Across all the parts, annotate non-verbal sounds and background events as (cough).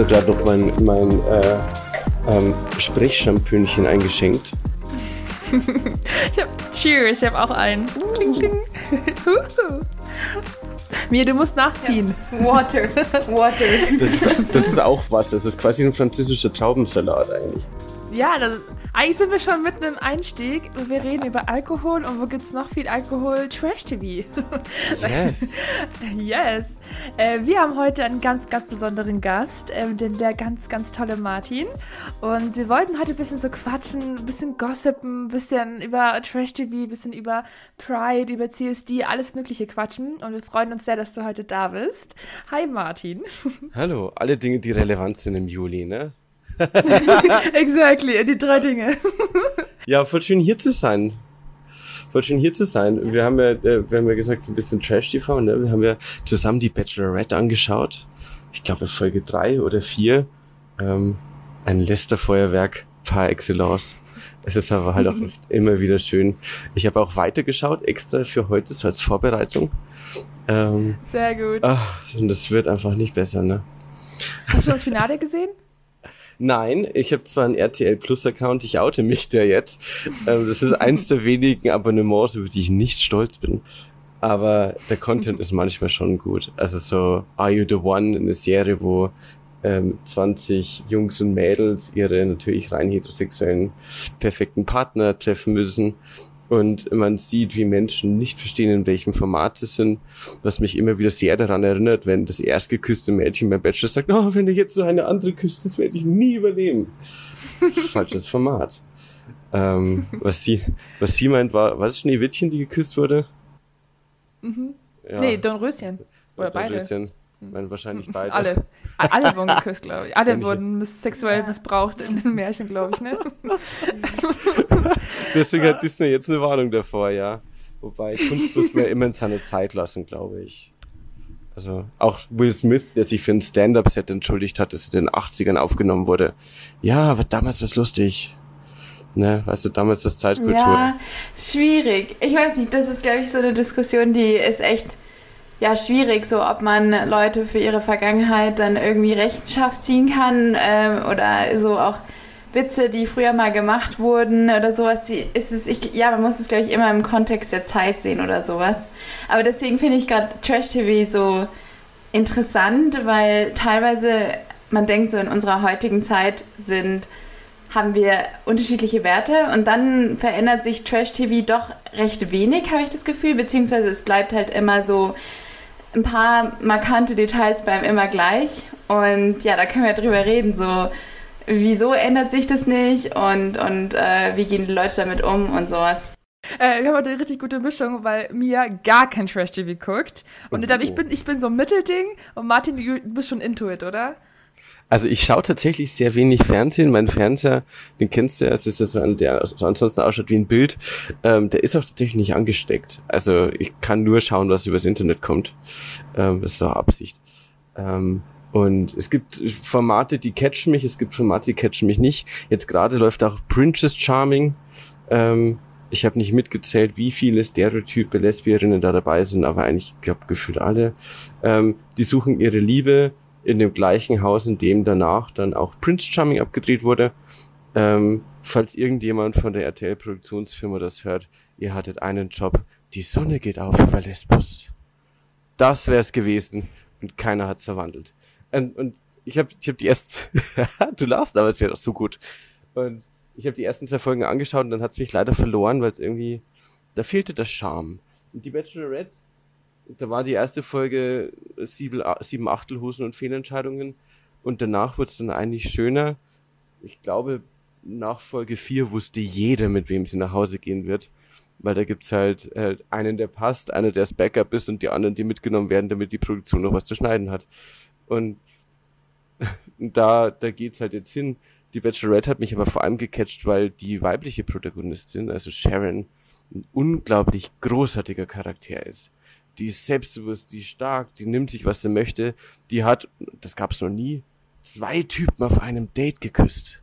Ich habe mir gerade noch mein, mein äh, ähm, Sprechchampönchen eingeschenkt. ich hab, cheers, ich habe auch einen. Kling, kling. (laughs) Mir, du musst nachziehen. Ja. Water. Water. Das, das, ist auch was. Das ist quasi ein französischer Traubensalat eigentlich. Ja, das, eigentlich sind wir schon mitten im Einstieg wir reden über Alkohol und wo gibt es noch viel Alkohol? Trash-TV. (laughs) Yes. yes. Äh, wir haben heute einen ganz, ganz besonderen Gast, äh, den, der ganz, ganz tolle Martin. Und wir wollten heute ein bisschen so quatschen, ein bisschen gossipen, ein bisschen über Trash-TV, ein bisschen über Pride, über CSD, alles Mögliche quatschen. Und wir freuen uns sehr, dass du heute da bist. Hi Martin. (laughs) Hallo, alle Dinge, die relevant sind im Juli, ne? (laughs) exactly, die drei Dinge. ja, voll schön hier zu sein. Voll schön hier zu sein. Wir haben ja, äh, wir haben ja gesagt, so ein bisschen Trash-TV, ne? Wir haben ja zusammen die Bachelorette angeschaut. Ich glaube, Folge drei oder vier. Ähm, ein Lästerfeuerwerk par excellence. Es ist aber halt auch (laughs) immer wieder schön. Ich habe auch weitergeschaut, extra für heute, so als Vorbereitung. Ähm, Sehr gut. Ach, und es wird einfach nicht besser, ne? Hast du das Finale gesehen? Nein, ich habe zwar einen RTL Plus Account, ich oute mich der jetzt. Ähm, das ist eins der wenigen Abonnements, über die ich nicht stolz bin. Aber der Content ist manchmal schon gut. Also so Are You the One, eine Serie, wo ähm, 20 Jungs und Mädels ihre natürlich rein heterosexuellen perfekten Partner treffen müssen und man sieht, wie Menschen nicht verstehen, in welchem Format sie sind, was mich immer wieder sehr daran erinnert, wenn das erst geküsste Mädchen beim Bachelor sagt, oh, wenn du jetzt noch eine andere küsst, das werde ich nie überleben. (laughs) Falsches Format. Ähm, was sie, was sie meint, war, war das Schneewittchen, die geküsst wurde? Mhm. Ja. Nee, Dornröschen. Oder Dornröschen. beide. Ich meine, wahrscheinlich beide. Alle. Alle wurden geküsst, glaube ich. Alle wurden miss sexuell missbraucht in den Märchen, glaube ich, ne? (laughs) Deswegen hat Disney jetzt eine Warnung davor, ja. Wobei Kunst muss man immer in seine Zeit lassen, glaube ich. Also auch Will Smith, der sich für ein Stand-Up-Set entschuldigt hat, das in den 80ern aufgenommen wurde. Ja, aber damals was lustig. Ne, weißt du, damals was Zeitkultur. Ja, schwierig. Ich weiß nicht, das ist, glaube ich, so eine Diskussion, die ist echt ja schwierig, so ob man Leute für ihre Vergangenheit dann irgendwie Rechenschaft ziehen kann ähm, oder so auch Witze, die früher mal gemacht wurden oder sowas, ist es, ich, ja, man muss es, glaube ich, immer im Kontext der Zeit sehen oder sowas. Aber deswegen finde ich gerade Trash-TV so interessant, weil teilweise man denkt, so in unserer heutigen Zeit sind, haben wir unterschiedliche Werte und dann verändert sich Trash-TV doch recht wenig, habe ich das Gefühl, beziehungsweise es bleibt halt immer so ein paar markante Details bleiben immer gleich. Und ja, da können wir drüber reden, so wieso ändert sich das nicht und, und äh, wie gehen die Leute damit um und sowas. Äh, wir haben heute eine richtig gute Mischung, weil Mia gar kein Trash-TV guckt. Und oh. ich, bin, ich bin so ein Mittelding und Martin, du bist schon into it, oder? Also ich schaue tatsächlich sehr wenig Fernsehen. Mein Fernseher, den kennst du ja, es ist ja so ein, der so ansonsten ausschaut wie ein Bild. Ähm, der ist auch tatsächlich nicht angesteckt. Also ich kann nur schauen, was übers Internet kommt. Ähm, das ist auch Absicht. Ähm, und es gibt Formate, die catchen mich, es gibt Formate, die catchen mich nicht. Jetzt gerade läuft auch Princess Charming. Ähm, ich habe nicht mitgezählt, wie viele Stereotype Lesbierinnen da dabei sind, aber eigentlich, ich glaube, gefühlt alle. Ähm, die suchen ihre Liebe in dem gleichen Haus, in dem danach dann auch Prince Charming abgedreht wurde. Ähm, falls irgendjemand von der RTL-Produktionsfirma das hört, ihr hattet einen Job, die Sonne geht auf über Lesbos. Das wär's gewesen und keiner hat's verwandelt. Und, und ich habe ich hab die ersten, (laughs) du lachst, aber es wäre doch so gut. Und ich habe die ersten zwei Folgen angeschaut und dann hat's mich leider verloren, weil es irgendwie, da fehlte der Charme. Und die Bachelorette da war die erste Folge sieben, sieben Achtelhosen und Fehlentscheidungen und danach wurde es dann eigentlich schöner. Ich glaube, nach Folge vier wusste jeder, mit wem sie nach Hause gehen wird. Weil da gibt's halt äh, einen, der passt, einer, der das Backup ist und die anderen, die mitgenommen werden, damit die Produktion noch was zu schneiden hat. Und (laughs) da, da geht's halt jetzt hin. Die Bachelorette hat mich aber vor allem gecatcht, weil die weibliche Protagonistin, also Sharon, ein unglaublich großartiger Charakter ist die ist selbstbewusst, die ist stark, die nimmt sich, was sie möchte. Die hat, das gab's noch nie, zwei Typen auf einem Date geküsst.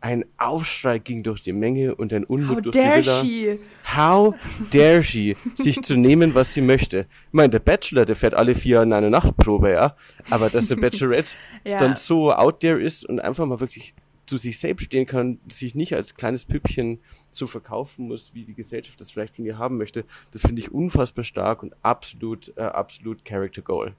ein Aufschrei ging durch die Menge und ein Unmut How durch die dare Villa. she? How dare she, sich zu nehmen, was sie möchte? Ich meine, der Bachelor, der fährt alle vier in eine Nachtprobe, ja. Aber dass der (laughs) Bachelorette Ja. dann so out there ist und einfach mal wirklich zu sich selbst stehen kann, sich nicht als kleines Püppchen so verkaufen muss, wie die Gesellschaft das vielleicht von ihr haben möchte, das finde ich unfassbar stark und absolut, äh, absolut Character Goal.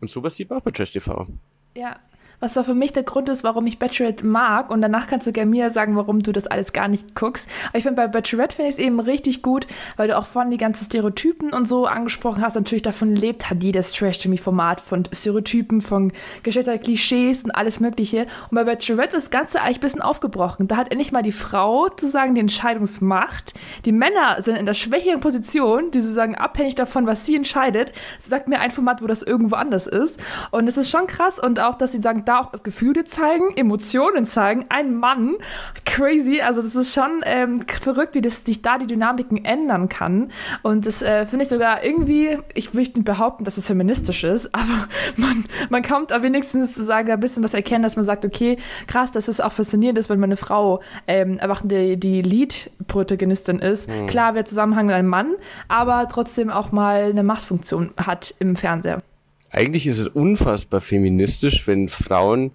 Und sowas sieht man auch bei Trash TV. Ja. Was auch für mich der Grund ist, warum ich Bachelorette mag. Und danach kannst du gerne mir sagen, warum du das alles gar nicht guckst. Aber ich finde, bei Bachelorette finde ich es eben richtig gut, weil du auch vorhin die ganzen Stereotypen und so angesprochen hast. Natürlich davon lebt hat jedes Trash-TV-Format von Stereotypen, von Geschlechterklischees und alles Mögliche. Und bei Bachelorette ist das Ganze eigentlich ein bisschen aufgebrochen. Da hat endlich mal die Frau sozusagen die Entscheidungsmacht. Die Männer sind in der schwächeren Position, die sozusagen abhängig davon, was sie entscheidet. Sie sagt mir ein Format, wo das irgendwo anders ist. Und es ist schon krass. Und auch, dass sie sagen, da auch Gefühle zeigen, Emotionen zeigen. Ein Mann, crazy. Also das ist schon ähm, verrückt, wie das sich da die Dynamiken ändern kann. Und das äh, finde ich sogar irgendwie, ich möchte nicht behaupten, dass es feministisch ist, (laughs) aber man, man kommt aber wenigstens zu sagen, ein bisschen was erkennen, dass man sagt, okay, krass, dass es auch faszinierend ist, wenn man eine Frau ähm, einfach die, die Lead-Protagonistin ist. Klar, wir Zusammenhang mit einem Mann, aber trotzdem auch mal eine Machtfunktion hat im Fernseher. Eigentlich ist es unfassbar feministisch, wenn Frauen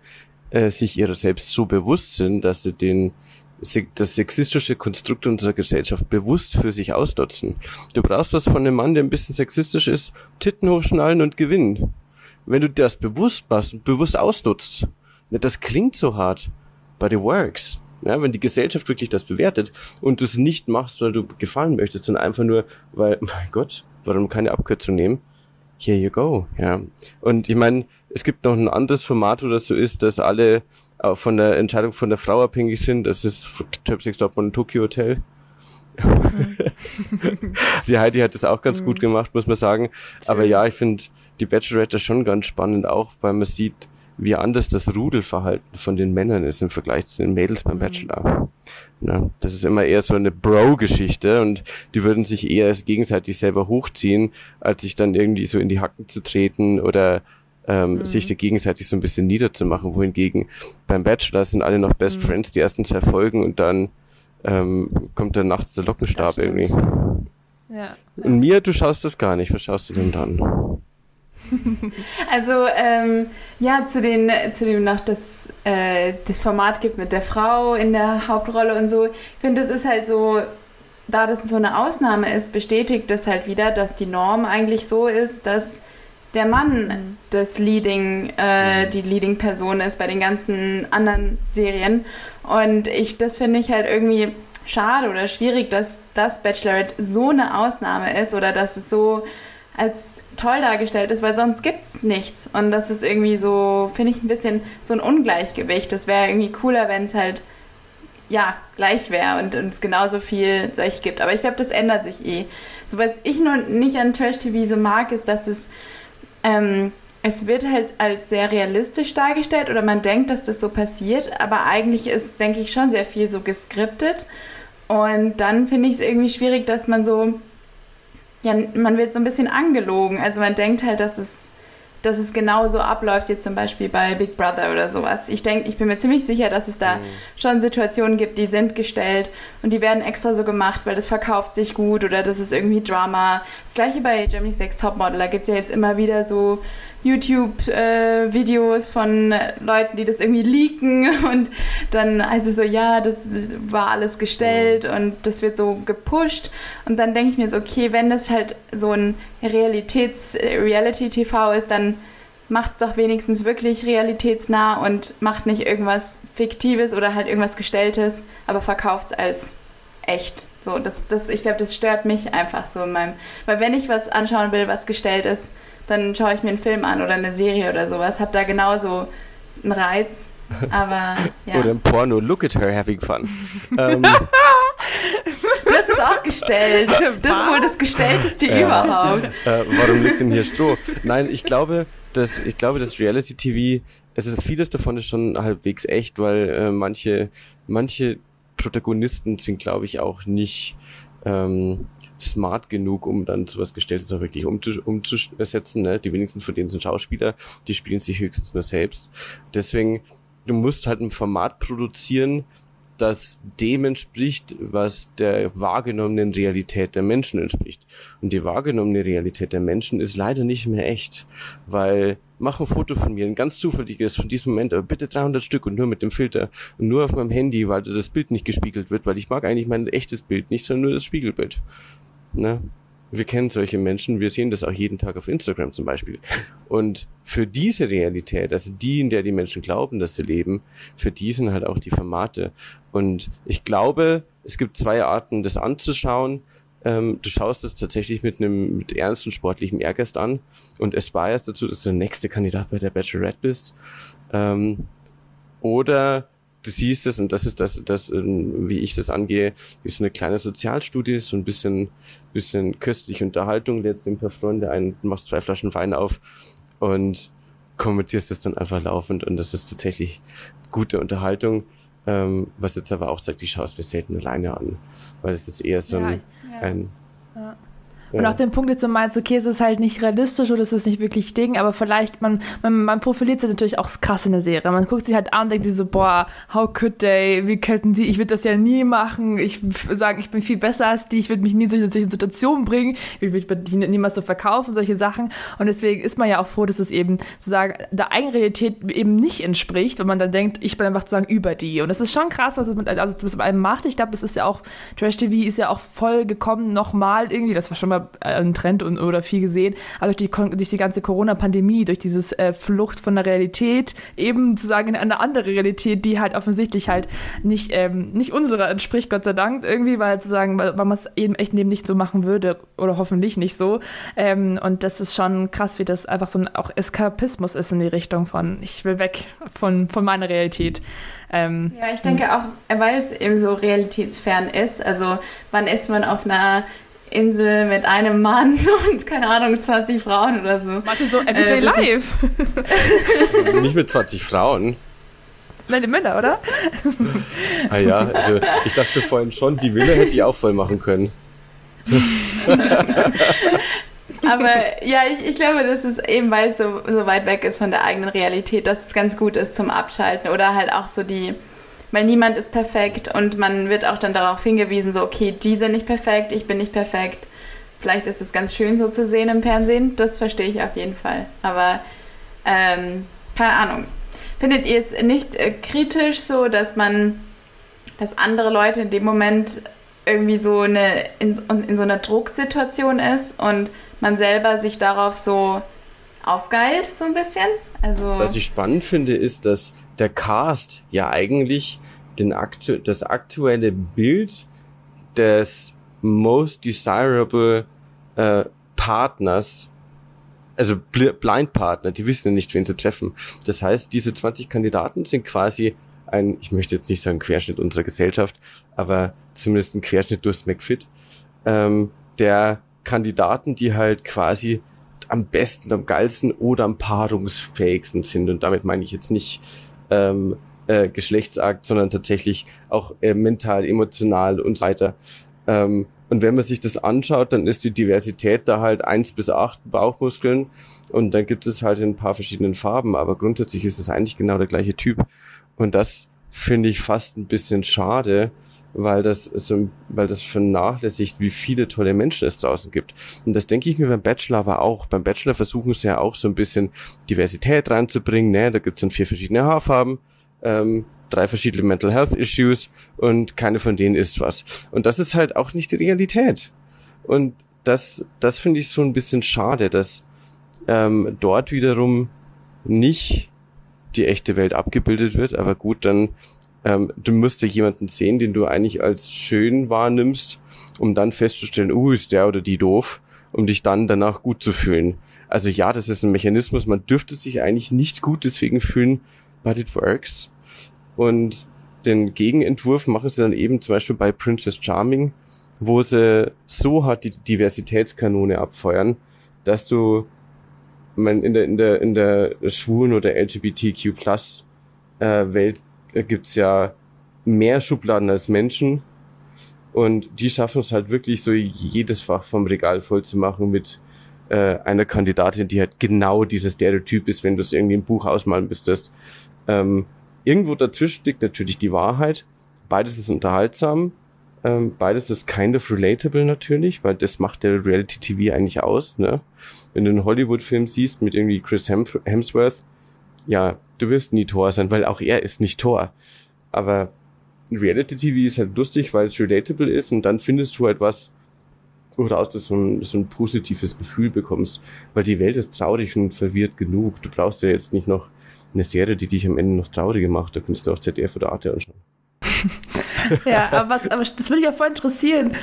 äh, sich ihrer selbst so bewusst sind, dass sie den das sexistische Konstrukt unserer Gesellschaft bewusst für sich ausnutzen. Du brauchst was von einem Mann, der ein bisschen sexistisch ist, Titten hochschnallen und gewinnen. Wenn du das bewusst machst und bewusst ausnutzt, ne, das klingt so hart, but it works. Ja, wenn die Gesellschaft wirklich das bewertet und du es nicht machst, weil du gefallen möchtest, sondern einfach nur, weil, (laughs) mein Gott, warum keine Abkürzung nehmen? Here you go, ja. Und ich meine, es gibt noch ein anderes Format, wo das so ist, dass alle auch von der Entscheidung von der Frau abhängig sind. Das ist Top 6 Dortmund und Tokyo Hotel. (laughs) die Heidi hat das auch ganz gut gemacht, muss man sagen. Aber ja, ich finde die Bachelorette schon ganz spannend auch, weil man sieht, wie anders das Rudelverhalten von den Männern ist im Vergleich zu den Mädels beim Bachelor. Na, das ist immer eher so eine Bro-Geschichte und die würden sich eher gegenseitig selber hochziehen, als sich dann irgendwie so in die Hacken zu treten oder ähm, sich da gegenseitig so ein bisschen niederzumachen. Wohingegen beim Bachelor sind alle noch Best Friends die ersten zwei Folgen und dann ähm, kommt dann nachts der Lockenstab irgendwie. Ja. Und Mia, du schaust das gar nicht. Was schaust du denn dann? (laughs) Also, ähm, ja, zu, den, zu dem noch das, äh, das Format gibt mit der Frau in der Hauptrolle und so. Ich finde, das ist halt so, da das so eine Ausnahme ist, bestätigt das halt wieder, dass die Norm eigentlich so ist, dass der Mann das Leading, äh, die Leading-Person ist bei den ganzen anderen Serien. Und ich, das finde ich halt irgendwie schade oder schwierig, dass das Bachelorette so eine Ausnahme ist oder dass es so als toll dargestellt ist, weil sonst gibt's nichts. Und das ist irgendwie so, finde ich, ein bisschen so ein Ungleichgewicht. Das wäre irgendwie cooler, wenn es halt, ja, gleich wäre und und es genauso viel solche gibt. Aber ich glaube, das ändert sich eh. So, was ich nur nicht an Trash-TV so mag, ist, dass es, ähm, es wird halt als sehr realistisch dargestellt oder man denkt, dass das so passiert, aber eigentlich ist, denke ich, schon sehr viel so geskriptet. Und dann finde ich es irgendwie schwierig, dass man so, ja, man wird so ein bisschen angelogen. Also man denkt halt, dass es, dass es genau so abläuft, jetzt zum Beispiel bei Big Brother oder sowas. Ich denke, ich bin mir ziemlich sicher, dass es da schon Situationen gibt, die sind gestellt und die werden extra so gemacht, weil das verkauft sich gut oder das ist irgendwie Drama. Das gleiche bei Germany's Next Topmodel, da gibt es ja jetzt immer wieder so YouTube-Videos von Leuten, die das irgendwie leaken (laughs) und dann heißt es so, ja, das war alles gestellt und das wird so gepusht und dann denke ich mir so, okay, wenn das halt so ein Realitäts-Reality-TV ist, dann macht es doch wenigstens wirklich realitätsnah und macht nicht irgendwas Fiktives oder halt irgendwas Gestelltes, aber verkauft es als echt. So, das, das, ich glaube, das stört mich einfach so in meinem. Weil wenn ich was anschauen will, was gestellt ist, dann schaue ich mir einen Film an oder eine Serie oder sowas, hab da genauso einen Reiz. (laughs) Aber ja. Oder im Porno, look at her having fun. (laughs) ähm, Das ist auch gestellt. (laughs) Das ist wohl das Gestellteste Ja. überhaupt. äh, warum liegt denn hier Stroh? Nein, ich glaube, dass ich glaube, dass Reality TV, es ist vieles davon ist schon halbwegs echt, weil äh, manche manche Protagonisten sind, glaube ich, auch nicht ähm, smart genug, um dann sowas Gestelltes auch wirklich umzu umzusetzen. Ne? Die wenigsten von denen sind Schauspieler, die spielen sich höchstens nur selbst. Deswegen du musst halt ein Format produzieren, das dem entspricht, was der wahrgenommenen Realität der Menschen entspricht. Und die wahrgenommene Realität der Menschen ist leider nicht mehr echt, weil mach ein Foto von mir, ein ganz zufälliges von diesem Moment, aber bitte 300 Stück und nur mit dem Filter und nur auf meinem Handy, weil das Bild nicht gespiegelt wird, weil ich mag eigentlich mein echtes Bild nicht, sondern nur das Spiegelbild. Ne? Wir kennen solche Menschen, wir sehen das auch jeden Tag auf Instagram zum Beispiel. Und für diese Realität, also die, in der die Menschen glauben, dass sie leben, für die sind halt auch die Formate. Und ich glaube, es gibt zwei Arten, das anzuschauen. Ähm, du schaust es tatsächlich mit einem mit ernsten sportlichem Ehrgeist an und aspirest dazu, dass du der nächste Kandidat bei der Bachelorette bist. Ähm, oder du siehst es, und das ist das, das, ähm, wie ich das angehe, so eine kleine Sozialstudie, so ein bisschen, bisschen köstliche Unterhaltung, lädst ein paar Freunde ein, machst zwei Flaschen Wein auf und kommentierst es dann einfach laufend und das ist tatsächlich gute Unterhaltung. Ähm, was jetzt aber auch sagt, ich schaue es mir selten alleine an, weil es ist eher so ein, ja, ja. ein ja. Und auch den Punkt jetzt so meinst, okay, es ist halt nicht realistisch oder es ist nicht wirklich Ding, aber vielleicht, man, man, man profiliert sich natürlich auch krass in der Serie. Man guckt sich halt an und denkt sich so, boah, how could they, wie könnten die, ich würde das ja nie machen, ich sagen, ich bin viel besser als die, ich würde mich nie in solche, solche Situationen bringen, ich würde die niemals so verkaufen, solche Sachen. Und deswegen ist man ja auch froh, dass es eben sozusagen der eigenen Realität eben nicht entspricht und man dann denkt, ich bin einfach sozusagen über die. Und das ist schon krass, was es mit, also, was mit einem macht. Ich glaube, das ist ja auch, Trash TV ist ja auch voll gekommen, nochmal irgendwie, das war schon mal ein Trend und, oder viel gesehen, aber durch die, durch die ganze Corona-Pandemie, durch dieses äh, Flucht von der Realität, eben zu sagen in eine andere Realität, die halt offensichtlich halt nicht, ähm, nicht unserer entspricht, Gott sei Dank, irgendwie, weil zu sagen, weil, man es eben echt eben nicht so machen würde oder hoffentlich nicht so. Ähm, und das ist schon krass, wie das einfach so ein auch Eskapismus ist in die Richtung von, ich will weg von, von meiner Realität. Ähm, ja, ich denke auch, weil es eben so realitätsfern ist. Also wann ist man auf einer Insel mit einem Mann (laughs) und keine Ahnung, 20 Frauen oder so. Martin, so Everyday äh, Life. (laughs) Nicht mit 20 Frauen. Nein, die Männer, oder? Ah ja, also ich dachte vorhin schon, die Villa hätte ich auch voll machen können. (laughs) Aber ja, ich, ich glaube, das ist eben, weil es so, so weit weg ist von der eigenen Realität, dass es ganz gut ist zum Abschalten oder halt auch so die, weil niemand ist perfekt und man wird auch dann darauf hingewiesen, so, okay, die sind nicht perfekt, ich bin nicht perfekt. Vielleicht ist es ganz schön so zu sehen im Fernsehen, das verstehe ich auf jeden Fall. Aber ähm, keine Ahnung. Findet ihr es nicht äh, kritisch so, dass man, dass andere Leute in dem Moment irgendwie so eine in, in so einer Drucksituation ist und man selber sich darauf so aufgeilt, so ein bisschen? Also Was ich spannend finde, ist, dass der Cast ja eigentlich den aktu das aktuelle Bild des most desirable äh, Partners, also Blind Partner, die wissen ja nicht, wen sie treffen. Das heißt, diese 20 Kandidaten sind quasi ein, ich möchte jetzt nicht sagen Querschnitt unserer Gesellschaft, aber zumindest ein Querschnitt durchs McFit, ähm, der Kandidaten, die halt quasi am besten, am geilsten oder am paarungsfähigsten sind. Und damit meine ich jetzt nicht ähm, äh, Geschlechtsakt, sondern tatsächlich auch äh, mental, emotional und so weiter. Ähm, und wenn man sich das anschaut, dann ist die Diversität da halt eins bis acht Bauchmuskeln und dann gibt es halt in ein paar verschiedenen Farben, aber grundsätzlich ist es eigentlich genau der gleiche Typ. Und das finde ich fast ein bisschen schade, weil das so, weil das vernachlässigt, wie viele tolle Menschen es draußen gibt. Und das denke ich mir beim Bachelor aber auch. Beim Bachelor versuchen sie ja auch so ein bisschen Diversität reinzubringen. Ne? Da gibt es dann vier verschiedene Haarfarben, ähm, drei verschiedene Mental Health Issues und keine von denen ist was. Und das ist halt auch nicht die Realität. Und das, das finde ich so ein bisschen schade, dass ähm, dort wiederum nicht die echte Welt abgebildet wird. Aber gut, dann ähm, du musst ja jemanden sehen, den du eigentlich als schön wahrnimmst, um dann festzustellen, uh, ist der oder die doof, um dich dann danach gut zu fühlen. Also ja, das ist ein Mechanismus, man dürfte sich eigentlich nicht gut deswegen fühlen, but it works. Und den Gegenentwurf machen sie dann eben zum Beispiel bei Princess Charming, wo sie so hart die Diversitätskanone abfeuern, dass du man in der in der in der schwulen oder LGBTQ Plus äh, Welt gibt's ja mehr Schubladen als Menschen und die schaffen es halt wirklich so jedes Fach vom Regal voll zu machen mit äh, einer Kandidatin, die halt genau dieses Stereotyp ist, wenn du es irgendwie im Buch ausmalen müsstest. Ähm, irgendwo dazwischen liegt natürlich die Wahrheit. Beides ist unterhaltsam. Ähm, beides ist kind of relatable natürlich, weil das macht der Reality TV eigentlich aus. Ne? Wenn du einen Hollywood-Film siehst mit irgendwie Chris Hemsworth, ja, du wirst nie Thor sein, weil auch er ist nicht Thor. Aber Reality TV ist halt lustig, weil es relatable ist und dann findest du halt was, woraus du so ein, so ein positives Gefühl bekommst. Weil die Welt ist traurig und verwirrt genug. Du brauchst ja jetzt nicht noch eine Serie, die dich am Ende noch trauriger macht. Da könntest du auch ZDF oder Arte anschauen. (laughs) (laughs) ja, aber, was, aber das würde ich ja voll interessieren.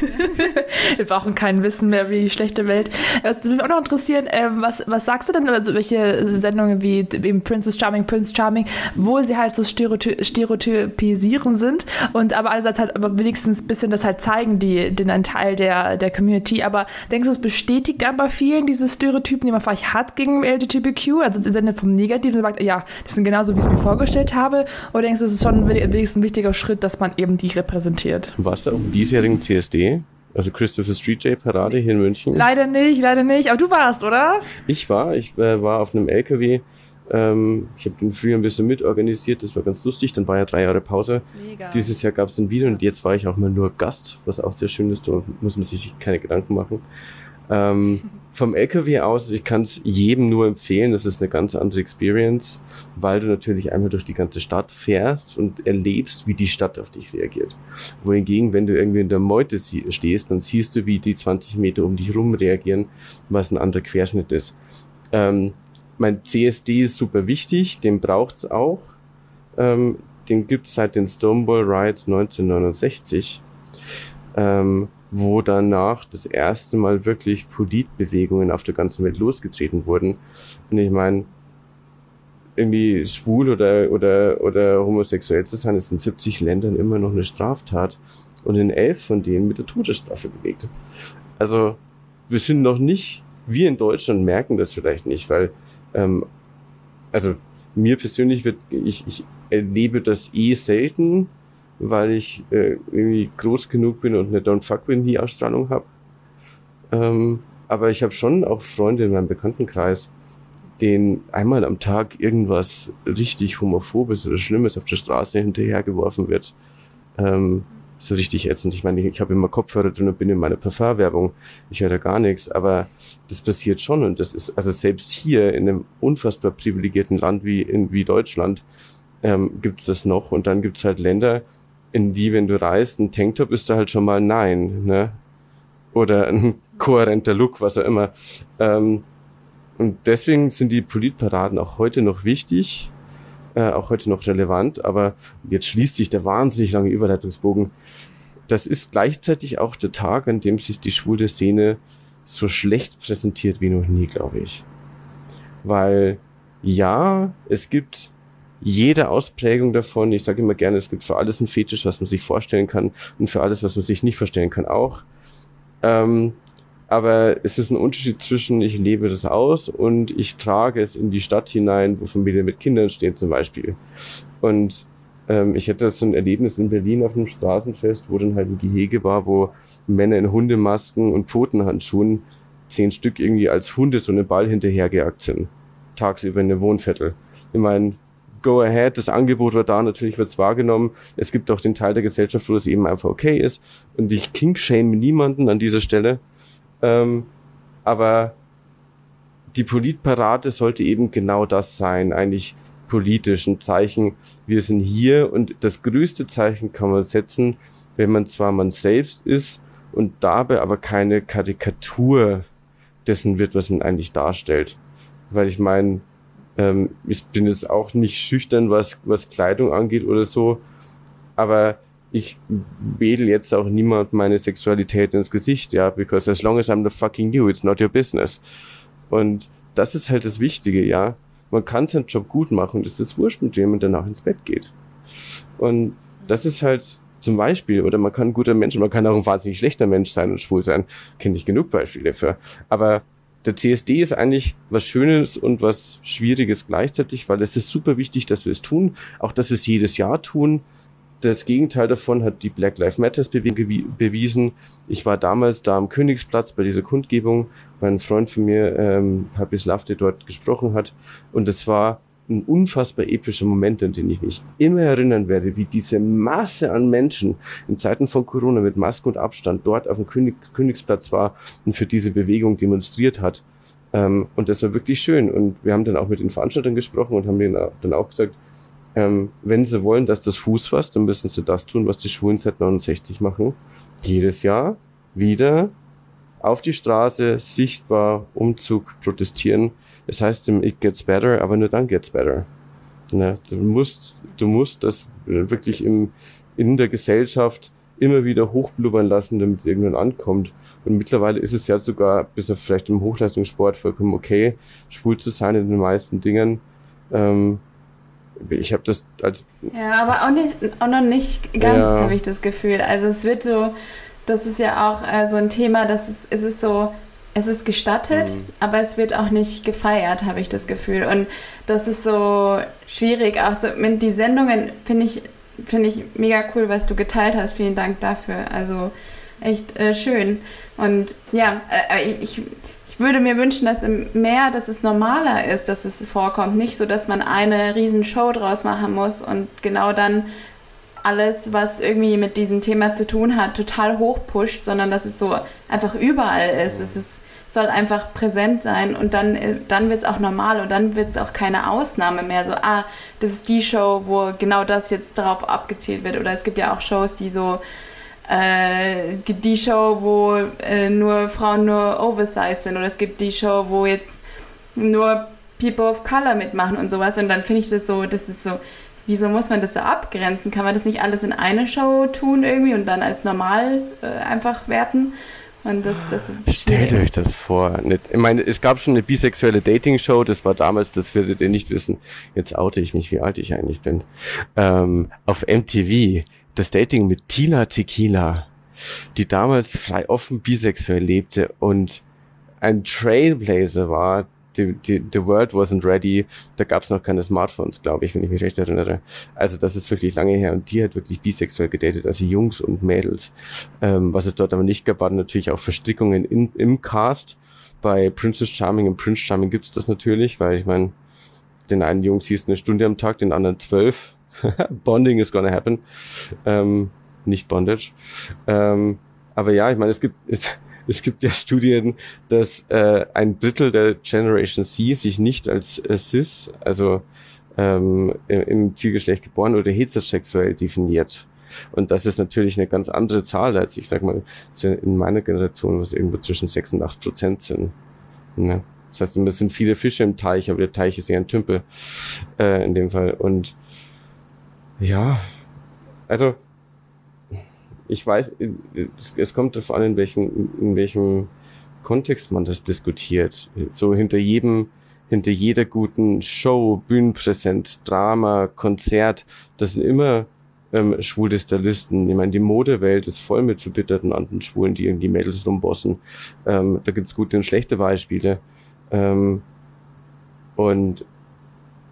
(laughs) Wir brauchen kein Wissen mehr wie die schlechte Welt. Das würde mich auch noch interessieren, ähm, was, was sagst du denn über solche Sendungen wie eben Princess Charming, Prince Charming, wo sie halt so stereoty stereotypisieren sind und aber einerseits halt aber wenigstens ein bisschen das halt zeigen, die, den einen Teil der, der Community. Aber denkst du, es bestätigt dann bei vielen diese Stereotypen, die man vielleicht hat gegen LGBTQ? Also sie sind vom Negativen, sagt, ja, die sind genauso, wie ich es mir vorgestellt habe. Oder denkst du, es ist schon wenigstens ein wichtiger Schritt, dass man eben die repräsentiert. Warst du auch im diesjährigen CSD? Also Christopher Street Day Parade hier in München? Leider nicht, leider nicht. Aber du warst, oder? Ich war. Ich äh, war auf einem LKW. Ähm, ich habe den früher ein bisschen mitorganisiert. Das war ganz lustig. Dann war ja drei Jahre Pause. Mega. Dieses Jahr gab es ein Video und jetzt war ich auch mal nur Gast, was auch sehr schön ist. Da muss man sich keine Gedanken machen. Ähm, (laughs) vom LKW aus, ich kann es jedem nur empfehlen, das ist eine ganz andere Experience, weil du natürlich einmal durch die ganze Stadt fährst und erlebst, wie die Stadt auf dich reagiert. Wohingegen, wenn du irgendwie in der Meute stehst, dann siehst du, wie die 20 Meter um dich rum reagieren, was ein anderer Querschnitt ist. Ähm, mein CSD ist super wichtig, den braucht's auch. Ähm, den gibt's seit den Stonewall Riots 1969. Ähm, wo danach das erste Mal wirklich Politbewegungen auf der ganzen Welt losgetreten wurden. Und ich meine, irgendwie schwul oder, oder, oder homosexuell zu sein, ist in 70 Ländern immer noch eine Straftat und in elf von denen mit der Todesstrafe belegt. Also wir sind noch nicht, wir in Deutschland merken das vielleicht nicht, weil, ähm, also mir persönlich wird, ich, ich erlebe das eh selten, weil ich äh, irgendwie groß genug bin und eine Don't Fuck With Me Ausstrahlung habe. Ähm, aber ich habe schon auch Freunde in meinem Bekanntenkreis, denen einmal am Tag irgendwas richtig homophobes oder Schlimmes auf der Straße hinterhergeworfen wird. Ähm, so richtig ätzend. Ich meine, ich, habe immer Kopfhörer drin und bin in meiner Parfumwerbung. Ich höre da gar nichts, aber das passiert schon und das ist also selbst hier in einem unfassbar privilegierten Land wie in wie Deutschland ähm, gibt es das noch und dann gibt es halt Länder, in die, wenn du reist, ein Tanktop ist da halt schon mal nein, ne? Oder ein (laughs) kohärenter Look, was auch immer. Ähm, und deswegen sind die Politparaden auch heute noch wichtig, äh, auch heute noch relevant, aber jetzt schließt sich der wahnsinnig lange Überleitungsbogen. Das ist gleichzeitig auch der Tag, an dem sich die schwule Szene so schlecht präsentiert wie noch nie, glaube ich. Weil ja, es gibt jede Ausprägung davon. Ich sage immer gerne, es gibt für alles ein Fetisch, was man sich vorstellen kann und für alles, was man sich nicht vorstellen kann, auch. Ähm, aber es ist ein Unterschied zwischen, ich lebe das aus und ich trage es in die Stadt hinein, wo Familien mit Kindern stehen zum Beispiel. Und ähm, ich hatte so ein Erlebnis in Berlin auf einem Straßenfest, wo dann halt ein Gehege war, wo Männer in Hundemasken und Pfotenhandschuhen zehn Stück irgendwie als Hunde so einen Ball hinterhergejagt sind. Tagsüber in der Wohnviertel. Ich meine, go ahead, das Angebot war da, natürlich wird es wahrgenommen. Es gibt auch den Teil der Gesellschaft, wo es eben einfach okay ist. Und ich king-shame niemanden an dieser Stelle. Ähm, aber die Politparade sollte eben genau das sein, eigentlich politisch ein Zeichen, wir sind hier und das größte Zeichen kann man setzen, wenn man zwar man selbst ist und dabei aber keine Karikatur dessen wird, was man eigentlich darstellt. Weil ich meine, ähm, ich bin jetzt auch nicht schüchtern, was, was Kleidung angeht oder so, aber ich wedel jetzt auch niemand meine Sexualität ins Gesicht, ja, because as long as I'm the fucking you, it's not your business. Und das ist halt das Wichtige, ja. Man kann seinen Job gut machen es ist wurscht, mit wem man danach ins Bett geht. Und das ist halt zum Beispiel, oder man kann ein guter Mensch, man kann auch ein wahnsinnig schlechter Mensch sein und schwul sein. Kenne ich genug Beispiele dafür. Aber der CSD ist eigentlich was Schönes und was Schwieriges gleichzeitig, weil es ist super wichtig, dass wir es tun, auch dass wir es jedes Jahr tun. Das Gegenteil davon hat die Black Lives Matters bewiesen. Ich war damals da am Königsplatz bei dieser Kundgebung, weil ein Freund von mir, ähm, Papis Lafte, dort gesprochen hat. Und es war unfassbar epischer Moment, an den ich mich immer erinnern werde, wie diese Masse an Menschen in Zeiten von Corona mit Maske und Abstand dort auf dem König, Königsplatz war und für diese Bewegung demonstriert hat. Ähm, und das war wirklich schön. Und wir haben dann auch mit den Veranstaltern gesprochen und haben denen dann auch gesagt, ähm, wenn sie wollen, dass das Fuß fasst, dann müssen sie das tun, was die Schwulen seit 69 machen. Jedes Jahr wieder auf die Straße, sichtbar, Umzug, protestieren. Es heißt im It Gets Better, aber nur dann gets better. Ne? Du musst, du musst das wirklich im, in der Gesellschaft immer wieder hochblubbern lassen, damit es irgendwann ankommt. Und mittlerweile ist es ja sogar, bis auf vielleicht im Hochleistungssport, vollkommen okay, schwul zu sein in den meisten Dingen. Ähm, ich habe das als. Ja, aber auch, nicht, auch noch nicht ganz, ja. habe ich das Gefühl. Also es wird so, das ist ja auch äh, so ein Thema, dass es, es ist so, es ist gestattet, mhm. aber es wird auch nicht gefeiert, habe ich das Gefühl. Und das ist so schwierig. Auch so mit die Sendungen finde ich, finde ich mega cool, was du geteilt hast. Vielen Dank dafür. Also echt äh, schön. Und ja, äh, ich, ich würde mir wünschen, dass im Meer, dass es normaler ist, dass es vorkommt. Nicht so, dass man eine riesen Show draus machen muss und genau dann alles, was irgendwie mit diesem Thema zu tun hat, total hochpusht, sondern dass es so einfach überall ist. Es ist, soll einfach präsent sein und dann, dann wird es auch normal und dann wird es auch keine Ausnahme mehr. So, ah, das ist die Show, wo genau das jetzt darauf abgezielt wird. Oder es gibt ja auch Shows, die so äh, die Show, wo äh, nur Frauen nur oversized sind oder es gibt die Show, wo jetzt nur People of Color mitmachen und sowas und dann finde ich das so, das ist so, wieso muss man das so abgrenzen? Kann man das nicht alles in eine Show tun irgendwie und dann als normal äh, einfach werten? Und das, das Stellt euch das vor. Ich meine, es gab schon eine bisexuelle Dating-Show, das war damals, das würdet ihr nicht wissen. Jetzt oute ich mich, wie alt ich eigentlich bin. Ähm, auf MTV das Dating mit Tila Tequila, die damals frei offen bisexuell lebte und ein Trailblazer war. Die, die, the world wasn't ready. Da gab es noch keine Smartphones, glaube ich, wenn ich mich recht erinnere. Also das ist wirklich lange her und die hat wirklich bisexuell gedatet, also Jungs und Mädels. Ähm, was es dort aber nicht gab, waren natürlich auch Verstrickungen in, im Cast. Bei Princess Charming und Prince Charming gibt's das natürlich, weil ich meine, den einen Jungs hieß eine Stunde am Tag, den anderen zwölf. (laughs) Bonding is gonna happen. Ähm, nicht Bondage. Ähm, aber ja, ich meine, es gibt, es, es gibt ja Studien, dass äh, ein Drittel der Generation C sich nicht als äh, cis, also ähm, im Zielgeschlecht geboren oder heterosexuell definiert. Und das ist natürlich eine ganz andere Zahl als, ich sag mal, in meiner Generation, was irgendwo zwischen 6 und 8 Prozent sind. Ne? Das heißt, es sind viele Fische im Teich, aber der Teich ist eher ein Tümpel äh, in dem Fall. Und ja, also ich weiß, es, es kommt darauf an, in welchem, in welchem Kontext man das diskutiert. So hinter jedem, hinter jeder guten Show, Bühnenpräsenz, Drama, Konzert, das sind immer ähm, schwule Stylisten. Ich meine, die Modewelt ist voll mit verbitterten anderen Schwulen, die irgendwie Mädels rumbossen. Ähm, da gibt's gute und schlechte Beispiele. Ähm, und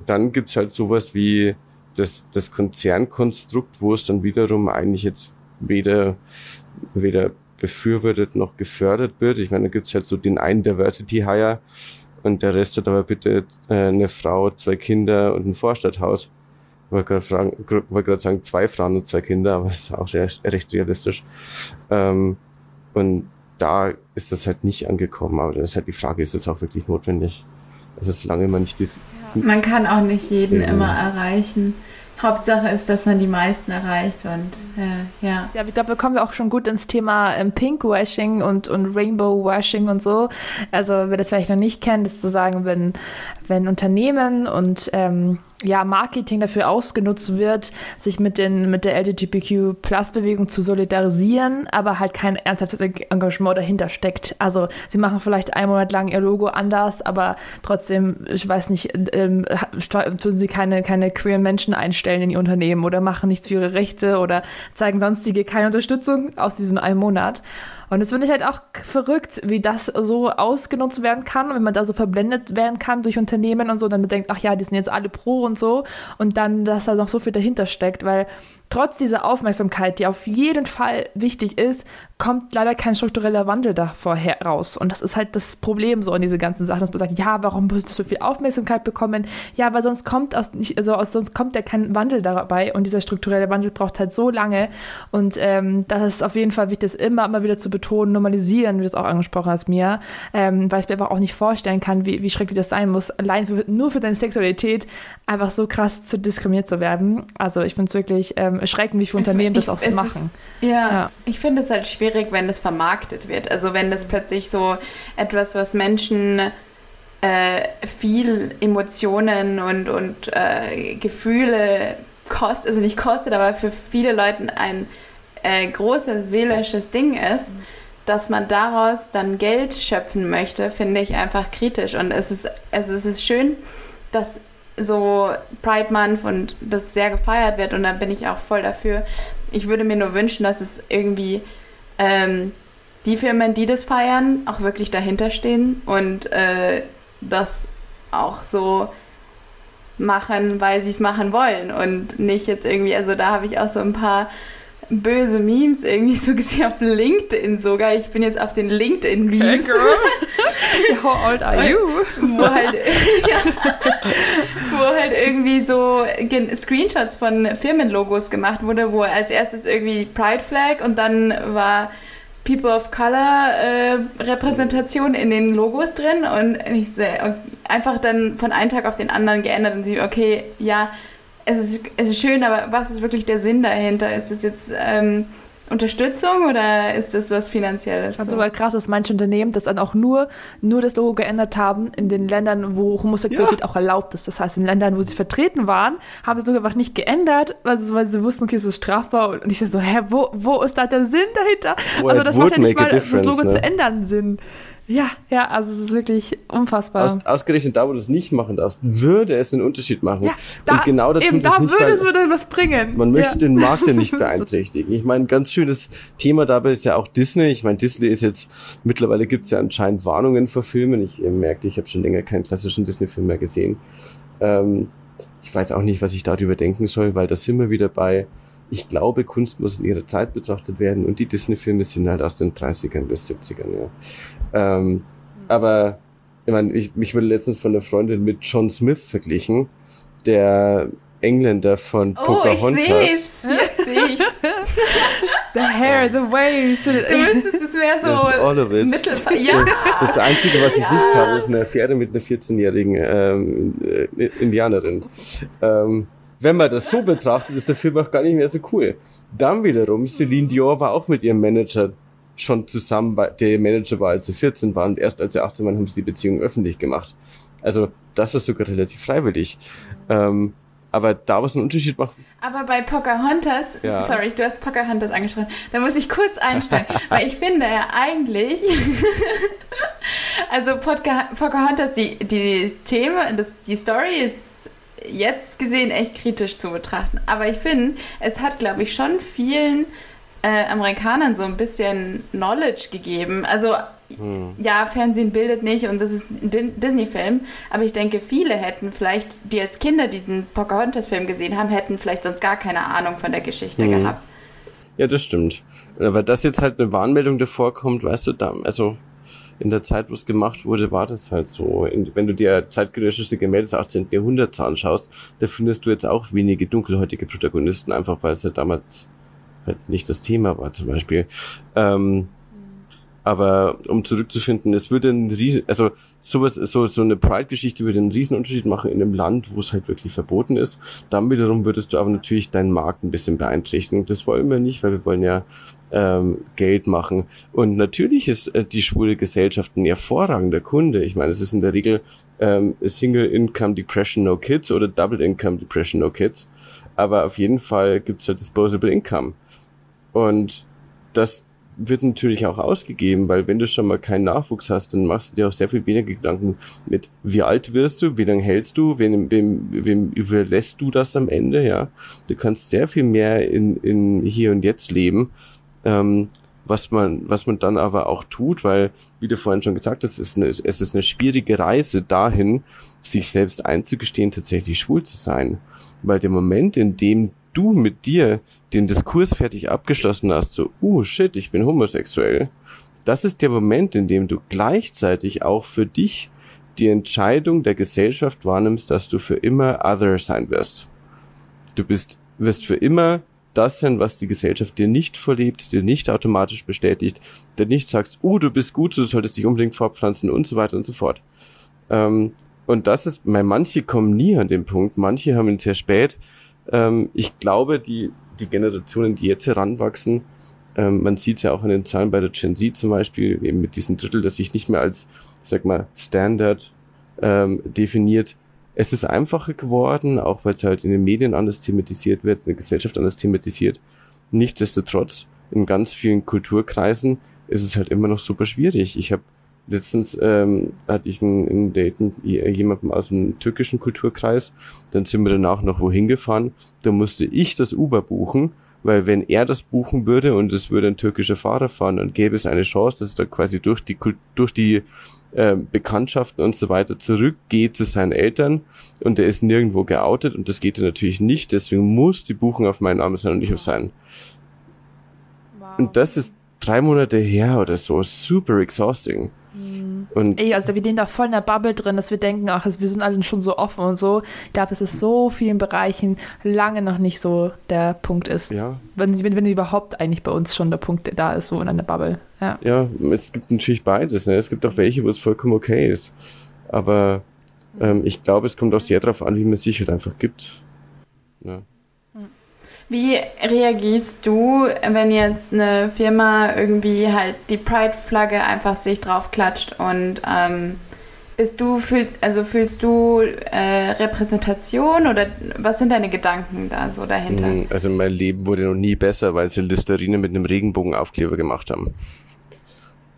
dann gibt's halt sowas wie das, das Konzernkonstrukt, wo es dann wiederum eigentlich jetzt weder, weder befürwortet noch gefördert wird. Ich meine, da gibt's halt so den einen Diversity Hire und der Rest hat aber bitte äh, eine Frau, zwei Kinder und ein Vorstadthaus. Ich wollte gerade sagen, zwei Frauen und zwei Kinder, aber (laughs) ist auch recht, recht realistisch. Ähm, und da ist das halt nicht angekommen. Aber das ist halt die Frage, ist das auch wirklich notwendig? Also solange man nicht dies man kann auch nicht jeden mhm. immer erreichen. Hauptsache ist, dass man die meisten erreicht und äh, ja. Ja, ich glaube, da kommen wir auch schon gut ins Thema ähm, Pinkwashing und, und Rainbow-Washing und so. Also, wer das vielleicht noch nicht kennt, ist zu sagen, wenn, wenn Unternehmen und ähm, ja, Marketing dafür ausgenutzt wird, sich mit, den, mit der LGBTQ-Plus-Bewegung zu solidarisieren, aber halt kein ernsthaftes Engagement dahinter steckt. Also sie machen vielleicht einen Monat lang ihr Logo anders, aber trotzdem, ich weiß nicht, ähm, tun sie keine, keine queeren Menschen einstellen in ihr Unternehmen oder machen nichts für ihre Rechte oder zeigen sonstige keine Unterstützung aus diesem einen Monat. Und das finde ich halt auch verrückt, wie das so ausgenutzt werden kann, wenn man da so verblendet werden kann durch Unternehmen und so, dann denkt, ach ja, die sind jetzt alle pro und so. Und dann, dass da noch so viel dahinter steckt, weil trotz dieser Aufmerksamkeit, die auf jeden Fall wichtig ist, kommt leider kein struktureller Wandel davor heraus. Und das ist halt das Problem so in diese ganzen Sachen, dass man sagt, ja, warum musst du so viel Aufmerksamkeit bekommen? Ja, weil sonst kommt aus also aus, sonst kommt ja kein Wandel dabei und dieser strukturelle Wandel braucht halt so lange. Und ähm, das ist auf jeden Fall wichtig, das immer, immer wieder zu betonen, normalisieren, wie du es auch angesprochen hast, Mia, ähm, weil ich mir einfach auch nicht vorstellen kann, wie, wie schrecklich das sein muss, allein für, nur für deine Sexualität einfach so krass zu diskriminiert zu werden. Also ich finde es wirklich ähm, erschreckend, wie viele Unternehmen ich, das auch machen. Ist, ja, ja, ich finde es halt schwierig wenn das vermarktet wird. Also wenn das plötzlich so etwas, was Menschen äh, viel Emotionen und, und äh, Gefühle kostet, also nicht kostet, aber für viele Leute ein äh, großes seelisches Ding ist, dass man daraus dann Geld schöpfen möchte, finde ich einfach kritisch. Und es ist, also es ist schön, dass so Pride Month und das sehr gefeiert wird und da bin ich auch voll dafür. Ich würde mir nur wünschen, dass es irgendwie ähm, die Firmen, die das feiern, auch wirklich dahinter stehen und äh, das auch so machen, weil sie es machen wollen und nicht jetzt irgendwie, also da habe ich auch so ein paar böse Memes irgendwie so gesehen auf LinkedIn sogar. Ich bin jetzt auf den LinkedIn-Memes. Hey (laughs) How old are you? wo, halt, (laughs) ja, wo halt irgendwie so Screenshots von Firmenlogos gemacht wurde, wo als erstes irgendwie Pride Flag und dann war People of Color äh, Repräsentation in den Logos drin und ich sehe einfach dann von einem Tag auf den anderen geändert und sie, okay, ja, es ist, es ist schön, aber was ist wirklich der Sinn dahinter? Ist es jetzt ähm, Unterstützung oder ist das was Finanzielles? Ich fand sogar krass, dass manche Unternehmen das dann auch nur, nur das Logo geändert haben in den Ländern, wo Homosexualität ja. auch erlaubt ist. Das heißt, in Ländern, wo sie vertreten waren, haben sie es einfach nicht geändert, weil sie, weil sie wussten, okay, es ist strafbar. Und ich so, hä, wo, wo ist da der Sinn dahinter? Well, also das macht ja nicht mal das Logo ne? zu ändern Sinn. Ja, ja, also es ist wirklich unfassbar. Aus, ausgerechnet da, wo du es nicht machen darfst, würde es einen Unterschied machen. Ja, da, und genau dazu eben, da nicht, würde es wieder was bringen. Man möchte ja. den Markt ja nicht (laughs) beeinträchtigen. Ich meine, ganz schönes Thema dabei ist ja auch Disney. Ich meine, Disney ist jetzt, mittlerweile gibt es ja anscheinend Warnungen vor Filmen. Ich äh, merkte, ich habe schon länger keinen klassischen Disney-Film mehr gesehen. Ähm, ich weiß auch nicht, was ich darüber denken soll, weil da sind wir wieder bei, ich glaube, Kunst muss in ihrer Zeit betrachtet werden und die Disney-Filme sind halt aus den 30ern bis 70ern, ja. Ähm, aber ich meine, ich, mich wurde letztens von einer Freundin mit John Smith verglichen, der Engländer von oh, Pocahontas. Ich seh's. Jetzt ich's. (laughs) The hair, the waist. Du müsstest es mehr so Mittelfall. (laughs) Ja. Das Einzige, was ich ja. nicht habe, ist eine Affäre mit einer 14-jährigen ähm, äh, Indianerin. Ähm, wenn man das so betrachtet, ist der Film auch gar nicht mehr so cool. Dann wiederum, Celine Dior war auch mit ihrem Manager schon zusammen, der Manager war, als sie 14 waren und erst als sie 18 waren, haben sie die Beziehung öffentlich gemacht. Also das war sogar relativ freiwillig. Ähm, aber da muss ein Unterschied machen. Aber bei Pocahontas, ja. sorry, du hast Pocahontas angesprochen, da muss ich kurz einsteigen, (laughs) weil ich finde ja eigentlich, (laughs) also Pocahontas, die, die Themen, das, die Story ist jetzt gesehen echt kritisch zu betrachten. Aber ich finde, es hat, glaube ich, schon vielen äh, Amerikanern so ein bisschen Knowledge gegeben. Also hm. ja, Fernsehen bildet nicht und das ist ein Disney-Film, aber ich denke, viele hätten vielleicht, die als Kinder diesen Pocahontas-Film gesehen haben, hätten vielleicht sonst gar keine Ahnung von der Geschichte hm. gehabt. Ja, das stimmt. Aber dass jetzt halt eine Warnmeldung davor kommt, weißt du, da, also in der Zeit, wo es gemacht wurde, war das halt so. Wenn du dir zeitgenössische Gemälde des 18. Jahrhunderts anschaust, da findest du jetzt auch wenige dunkelhäutige Protagonisten, einfach weil es ja damals halt nicht das Thema war zum Beispiel. Ähm, aber um zurückzufinden, es würde ein riesen, also sowas, so, so eine Pride-Geschichte würde einen riesen Unterschied machen in einem Land, wo es halt wirklich verboten ist. Dann wiederum würdest du aber natürlich deinen Markt ein bisschen beeinträchtigen. Das wollen wir nicht, weil wir wollen ja ähm, Geld machen. Und natürlich ist äh, die schwule Gesellschaft ein hervorragender Kunde. Ich meine, es ist in der Regel ähm, Single Income Depression No Kids oder Double Income Depression No Kids. Aber auf jeden Fall gibt's ja Disposable Income. Und das wird natürlich auch ausgegeben, weil wenn du schon mal keinen Nachwuchs hast, dann machst du dir auch sehr viel weniger Gedanken mit, wie alt wirst du, wie lange hältst du, wem, wem, wem überlässt du das am Ende, ja. Du kannst sehr viel mehr in, in hier und jetzt leben, ähm, was man, was man dann aber auch tut, weil, wie du vorhin schon gesagt hast, es ist eine, es ist eine schwierige Reise dahin, sich selbst einzugestehen, tatsächlich schwul zu sein. Weil der Moment, in dem du mit dir den Diskurs fertig abgeschlossen hast, so, uh, shit, ich bin homosexuell, das ist der Moment, in dem du gleichzeitig auch für dich die Entscheidung der Gesellschaft wahrnimmst, dass du für immer other sein wirst. Du bist, wirst für immer das sein, was die Gesellschaft dir nicht vorlebt, dir nicht automatisch bestätigt, der nicht sagst, oh, du bist gut, du solltest dich unbedingt fortpflanzen und so weiter und so fort. Ähm, und das ist, weil manche kommen nie an den Punkt, manche haben ihn sehr spät. Ähm, ich glaube, die, die Generationen, die jetzt heranwachsen, ähm, man sieht es ja auch an den Zahlen bei der Gen Z zum Beispiel, eben mit diesem Drittel, das sich nicht mehr als, sag mal, Standard ähm, definiert, es ist einfacher geworden, auch weil es halt in den Medien anders thematisiert wird, in der Gesellschaft anders thematisiert. Nichtsdestotrotz, in ganz vielen Kulturkreisen ist es halt immer noch super schwierig. Ich habe letztens ähm, hatte ich ein, ein Date mit jemandem aus dem türkischen Kulturkreis, dann sind wir danach noch wohin gefahren, da musste ich das Uber buchen, weil wenn er das buchen würde und es würde ein türkischer Fahrer fahren, dann gäbe es eine Chance, dass er quasi durch die durch die äh, Bekanntschaften und so weiter zurückgeht zu seinen Eltern und er ist nirgendwo geoutet und das geht er natürlich nicht, deswegen muss die Buchung auf meinen Namen sein und nicht auf seinen. Wow. Und das ist drei Monate her oder so, super exhausting. Mhm. Und Ey, also wir sind da voll in der Bubble drin, dass wir denken, ach, wir sind alle schon so offen und so. Ich glaube, es ist so vielen Bereichen lange noch nicht so der Punkt ist. Ja. Wenn, wenn, wenn überhaupt eigentlich bei uns schon der Punkt da ist, so in einer Bubble. Ja, ja es gibt natürlich beides. Ne? Es gibt auch welche, wo es vollkommen okay ist. Aber ähm, ich glaube, es kommt auch sehr darauf an, wie man sich halt einfach gibt. Ja. Wie reagierst du, wenn jetzt eine Firma irgendwie halt die Pride-Flagge einfach sich draufklatscht und ähm, bist du, fühl, also fühlst du äh, Repräsentation oder was sind deine Gedanken da so dahinter? Hm, also mein Leben wurde noch nie besser, weil sie Listerine mit einem Regenbogenaufkleber gemacht haben.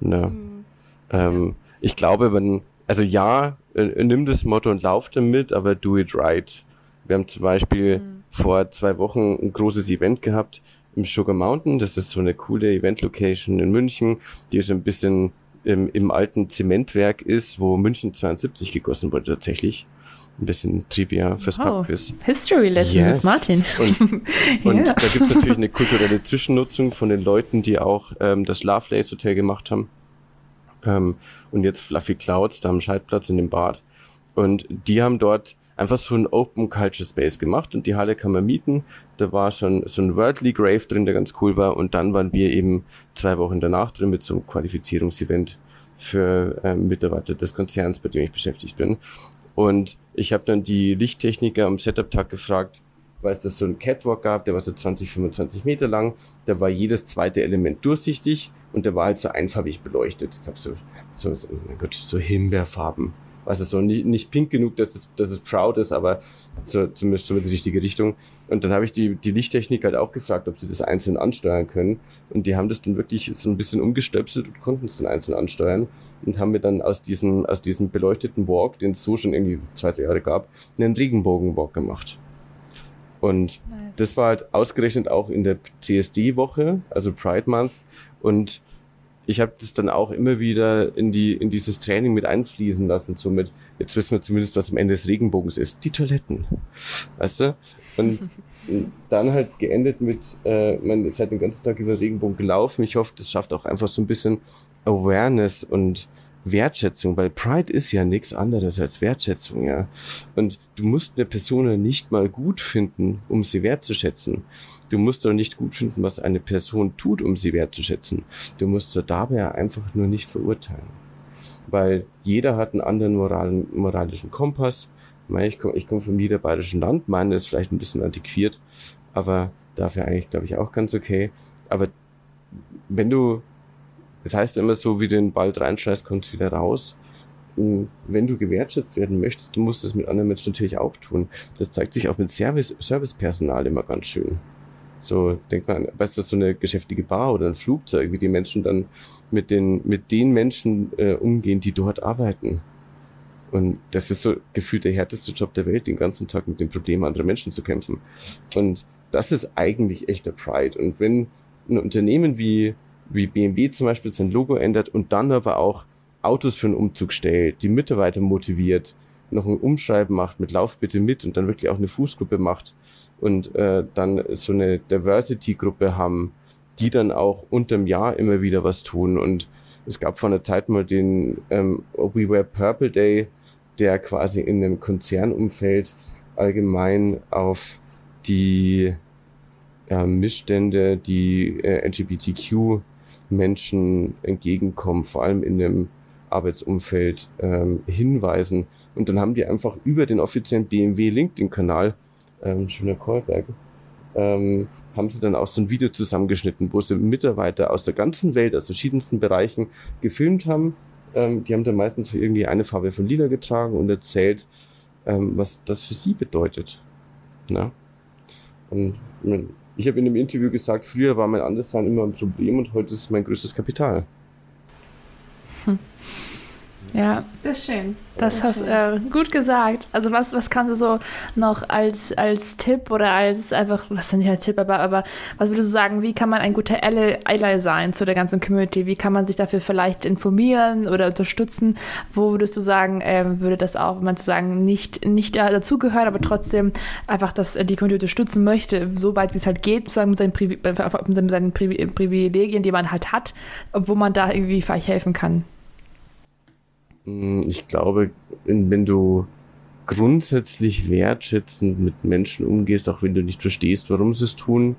Ne? Mhm. Ähm, ich glaube, wenn, also ja, äh, nimm das Motto und lauf damit, aber do it right. Wir haben zum Beispiel mhm vor zwei Wochen ein großes Event gehabt im Sugar Mountain. Das ist so eine coole Event-Location in München, die so ein bisschen im, im alten Zementwerk ist, wo München 72 gegossen wurde tatsächlich. Ein bisschen Trivia fürs wow. Pubquiz. History Lesson yes. mit Martin. Und, (laughs) und yeah. da gibt es natürlich eine kulturelle Zwischennutzung von den Leuten, die auch ähm, das Lovelace Hotel gemacht haben. Ähm, und jetzt Fluffy Clouds, da am Schaltplatz in dem Bad. Und die haben dort einfach so ein Open Culture Space gemacht und die Halle kann man mieten. Da war schon so ein Worldly Grave drin, der ganz cool war und dann waren wir eben zwei Wochen danach drin mit so einem Qualifizierungsevent für äh, Mitarbeiter des Konzerns, bei dem ich beschäftigt bin. Und ich habe dann die Lichttechniker am Setup-Tag gefragt, weil es da so ein Catwalk gab, der war so 20, 25 Meter lang, da war jedes zweite Element durchsichtig und der war halt so einfarbig beleuchtet. Ich glaube so, so, so, mein Gott, so Himbeerfarben weiß es so, nicht, nicht pink genug, dass es, dass es proud ist, aber so, zumindest so in die richtige Richtung. Und dann habe ich die, die Lichttechnik halt auch gefragt, ob sie das einzeln ansteuern können. Und die haben das dann wirklich so ein bisschen umgestöpselt und konnten es dann einzeln ansteuern und haben mir dann aus diesem, aus diesem beleuchteten Walk, den es so schon irgendwie zwei, drei Jahre gab, einen Regenbogenwalk gemacht. Und nice. das war halt ausgerechnet auch in der CSD-Woche, also Pride Month. Und ich habe das dann auch immer wieder in die in dieses Training mit einfließen lassen. So mit, jetzt wissen wir zumindest, was am Ende des Regenbogens ist. Die Toiletten. Weißt du? Und (laughs) dann halt geendet mit, äh, man ist halt den ganzen Tag über den Regenbogen gelaufen. Ich hoffe, das schafft auch einfach so ein bisschen Awareness und Wertschätzung, weil Pride ist ja nichts anderes als Wertschätzung, ja. Und du musst eine Person nicht mal gut finden, um sie wertzuschätzen. Du musst doch nicht gut finden, was eine Person tut, um sie wertzuschätzen. Du musst sie dabei einfach nur nicht verurteilen. Weil jeder hat einen anderen Moral moralischen Kompass. Ich komme ich komm vom niederbayerischen Land, meine ist vielleicht ein bisschen antiquiert, aber dafür eigentlich, glaube ich, auch ganz okay. Aber wenn du das heißt immer so, wie du den Ball reinschleißt, kommt wieder raus. Wenn du gewertschätzt werden möchtest, du musst das mit anderen Menschen natürlich auch tun. Das zeigt sich auch mit Service, Servicepersonal immer ganz schön. So, denk mal, weißt du, so eine geschäftige Bar oder ein Flugzeug, wie die Menschen dann mit den, mit den Menschen äh, umgehen, die dort arbeiten. Und das ist so gefühlt der härteste Job der Welt, den ganzen Tag mit den Problemen anderer Menschen zu kämpfen. Und das ist eigentlich echter Pride. Und wenn ein Unternehmen wie wie BMW zum Beispiel sein Logo ändert und dann aber auch Autos für einen Umzug stellt, die Mitarbeiter motiviert, noch ein Umschreiben macht mit Lauf bitte mit und dann wirklich auch eine Fußgruppe macht und äh, dann so eine Diversity-Gruppe haben, die dann auch unterm Jahr immer wieder was tun. Und es gab vor einer Zeit mal den ähm, We Wear Purple Day, der quasi in einem Konzernumfeld allgemein auf die äh, Missstände, die äh, LGBTQ-Menschen entgegenkommen, vor allem in dem Arbeitsumfeld ähm, hinweisen. Und dann haben die einfach über den offiziellen BMW LinkedIn-Kanal, ähm, schöner Callback, ähm, haben sie dann auch so ein Video zusammengeschnitten, wo sie Mitarbeiter aus der ganzen Welt, aus verschiedensten Bereichen gefilmt haben. Ähm, die haben dann meistens irgendwie eine Farbe von Lila getragen und erzählt, ähm, was das für sie bedeutet. Na? Und ich habe in dem Interview gesagt, früher war mein Anderssein immer ein Problem und heute ist es mein größtes Kapital. Hm. (laughs) Ja. Das ist schön. Das, das hast du äh, gut gesagt. Also was, was kannst du so noch als, als Tipp oder als einfach, was ist nicht als Tipp, aber, aber was würdest du sagen, wie kann man ein guter Ally sein zu der ganzen Community? Wie kann man sich dafür vielleicht informieren oder unterstützen? Wo würdest du sagen, äh, würde das auch, wenn man zu sagen, nicht, nicht dazugehört, aber trotzdem einfach, dass die Community unterstützen möchte, so weit wie es halt geht, sozusagen mit seinen, Privi mit seinen Privilegien, die man halt hat, wo man da irgendwie vielleicht helfen kann? Hm, ich glaube, wenn du grundsätzlich wertschätzend mit Menschen umgehst, auch wenn du nicht verstehst, warum sie es tun,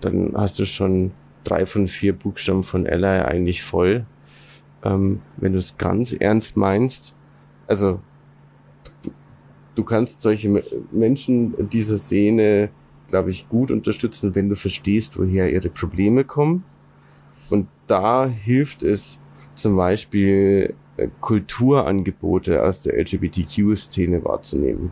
dann hast du schon drei von vier Buchstaben von Ally eigentlich voll. Ähm, wenn du es ganz ernst meinst, also du kannst solche Menschen dieser Szene, glaube ich, gut unterstützen, wenn du verstehst, woher ihre Probleme kommen. Und da hilft es zum Beispiel Kulturangebote aus der LGBTQ-Szene wahrzunehmen.